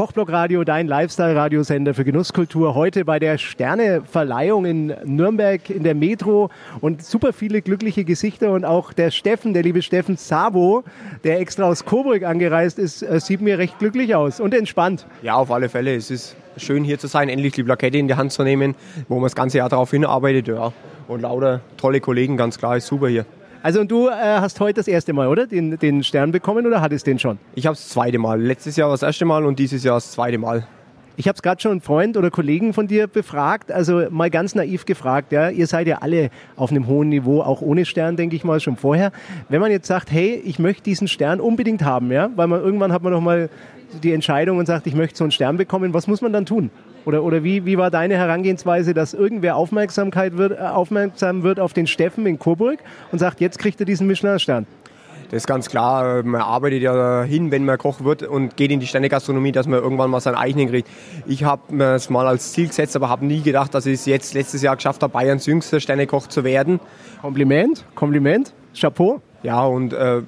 Kochblock Radio, dein Lifestyle-Radiosender für Genusskultur. Heute bei der Sterneverleihung in Nürnberg in der Metro und super viele glückliche Gesichter und auch der Steffen, der liebe Steffen Sabo, der extra aus Coburg angereist ist, äh, sieht mir recht glücklich aus und entspannt. Ja, auf alle Fälle. Es ist schön hier zu sein, endlich die Plakette in die Hand zu nehmen, wo man das ganze Jahr darauf hinarbeitet. Ja. Und lauter tolle Kollegen, ganz klar, ist super hier. Also und du äh, hast heute das erste Mal, oder? Den, den Stern bekommen oder hattest den schon? Ich habe das zweite Mal. Letztes Jahr das erste Mal und dieses Jahr das zweite Mal. Ich habe es gerade schon einen Freund oder Kollegen von dir befragt, also mal ganz naiv gefragt, ja, ihr seid ja alle auf einem hohen Niveau, auch ohne Stern, denke ich mal, schon vorher. Wenn man jetzt sagt, hey, ich möchte diesen Stern unbedingt haben, ja, weil man irgendwann hat man noch mal die Entscheidung und sagt, ich möchte so einen Stern bekommen, was muss man dann tun? Oder, oder wie, wie war deine Herangehensweise, dass irgendwer Aufmerksamkeit wird, äh, aufmerksam wird auf den Steffen in Coburg und sagt, jetzt kriegt er diesen Michelin-Stern? Das ist ganz klar. Man arbeitet ja hin, wenn man Koch wird und geht in die Sternegastronomie, dass man irgendwann mal seinen eigenen kriegt. Ich habe mir es mal als Ziel gesetzt, aber habe nie gedacht, dass ich es jetzt letztes Jahr geschafft habe, Bayerns jüngster Sternekoch zu werden. Kompliment, Kompliment, Chapeau. Ja, und äh,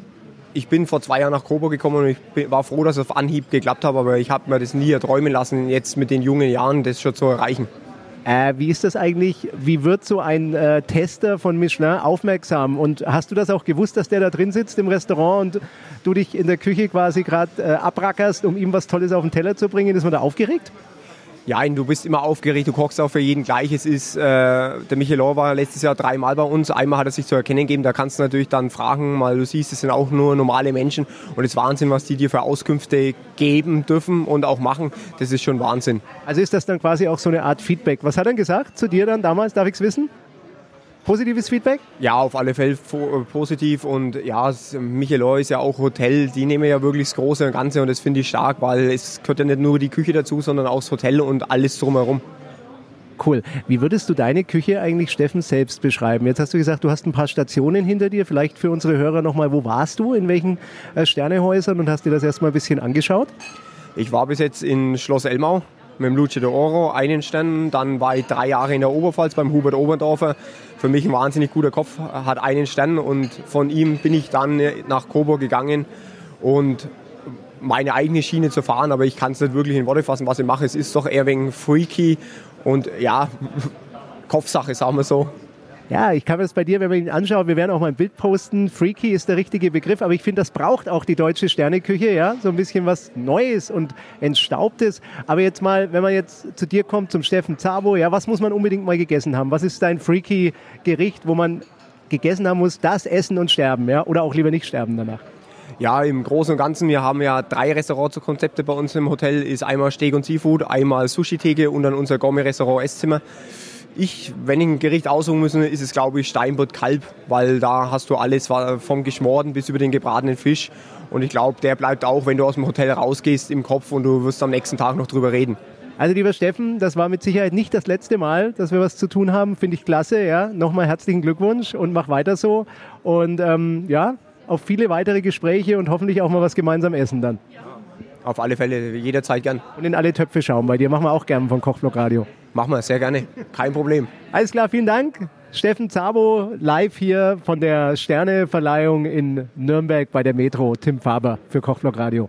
ich bin vor zwei Jahren nach Coburg gekommen und ich war froh, dass es auf Anhieb geklappt hat, aber ich habe mir das nie erträumen lassen, jetzt mit den jungen Jahren das schon zu erreichen. Äh, wie ist das eigentlich? Wie wird so ein äh, Tester von Michelin aufmerksam? Und hast du das auch gewusst, dass der da drin sitzt im Restaurant und du dich in der Küche quasi gerade äh, abrackerst, um ihm was Tolles auf den Teller zu bringen? Ist man da aufgeregt? Ja, du bist immer aufgeregt, du kochst auch für jeden gleich. Es ist, äh, der Michelin war letztes Jahr dreimal bei uns. Einmal hat er sich zu erkennen gegeben, da kannst du natürlich dann fragen, weil du siehst, es sind auch nur normale Menschen. Und es ist Wahnsinn, was die dir für Auskünfte geben dürfen und auch machen. Das ist schon Wahnsinn. Also ist das dann quasi auch so eine Art Feedback. Was hat er gesagt zu dir dann damals? Darf ich es wissen? Positives Feedback? Ja, auf alle Fälle positiv und ja, Michelin ist ja auch Hotel, die nehmen ja wirklich das Große und Ganze und das finde ich stark, weil es gehört ja nicht nur die Küche dazu, sondern auch das Hotel und alles drumherum. Cool. Wie würdest du deine Küche eigentlich, Steffen, selbst beschreiben? Jetzt hast du gesagt, du hast ein paar Stationen hinter dir. Vielleicht für unsere Hörer nochmal, wo warst du, in welchen äh, Sternehäusern und hast dir das erstmal ein bisschen angeschaut? Ich war bis jetzt in Schloss Elmau, mit dem Luce de Oro einen Stern. Dann war ich drei Jahre in der Oberpfalz beim Hubert Oberndorfer. Für mich ein wahnsinnig guter Kopf, hat einen Stern und von ihm bin ich dann nach Coburg gegangen und meine eigene Schiene zu fahren, aber ich kann es nicht wirklich in Worte fassen, was ich mache. Es ist doch eher wegen freaky und ja, Kopfsache, sagen wir so. Ja, ich kann mir das bei dir, wenn man ihn anschaut, wir werden auch mal ein Bild posten. Freaky ist der richtige Begriff, aber ich finde, das braucht auch die deutsche Sterneküche, ja, so ein bisschen was Neues und Entstaubtes. Aber jetzt mal, wenn man jetzt zu dir kommt, zum Steffen Zabo, ja, was muss man unbedingt mal gegessen haben? Was ist dein Freaky Gericht, wo man gegessen haben muss, das essen und sterben, ja, oder auch lieber nicht sterben danach? Ja, im Großen und Ganzen, wir haben ja drei Restaurantkonzepte bei uns im Hotel. Ist einmal Steak und Seafood, einmal Sushi-Theke und dann unser Gourmet-Restaurant Esszimmer. Ich, wenn ich ein Gericht aussuchen muss, ist es, glaube ich, Steinbutt Kalb, weil da hast du alles vom Geschmorten bis über den gebratenen Fisch. Und ich glaube, der bleibt auch, wenn du aus dem Hotel rausgehst, im Kopf und du wirst am nächsten Tag noch drüber reden. Also lieber Steffen, das war mit Sicherheit nicht das letzte Mal, dass wir was zu tun haben. Finde ich klasse. Ja, nochmal herzlichen Glückwunsch und mach weiter so. Und ähm, ja, auf viele weitere Gespräche und hoffentlich auch mal was gemeinsam essen dann. Auf alle Fälle, jederzeit gern. Und in alle Töpfe schauen. Bei dir machen wir auch gern von Kochblock Radio. Machen wir, sehr gerne. Kein Problem. Alles klar, vielen Dank. Steffen Zabo live hier von der Sterneverleihung in Nürnberg bei der Metro. Tim Faber für Kochblock Radio.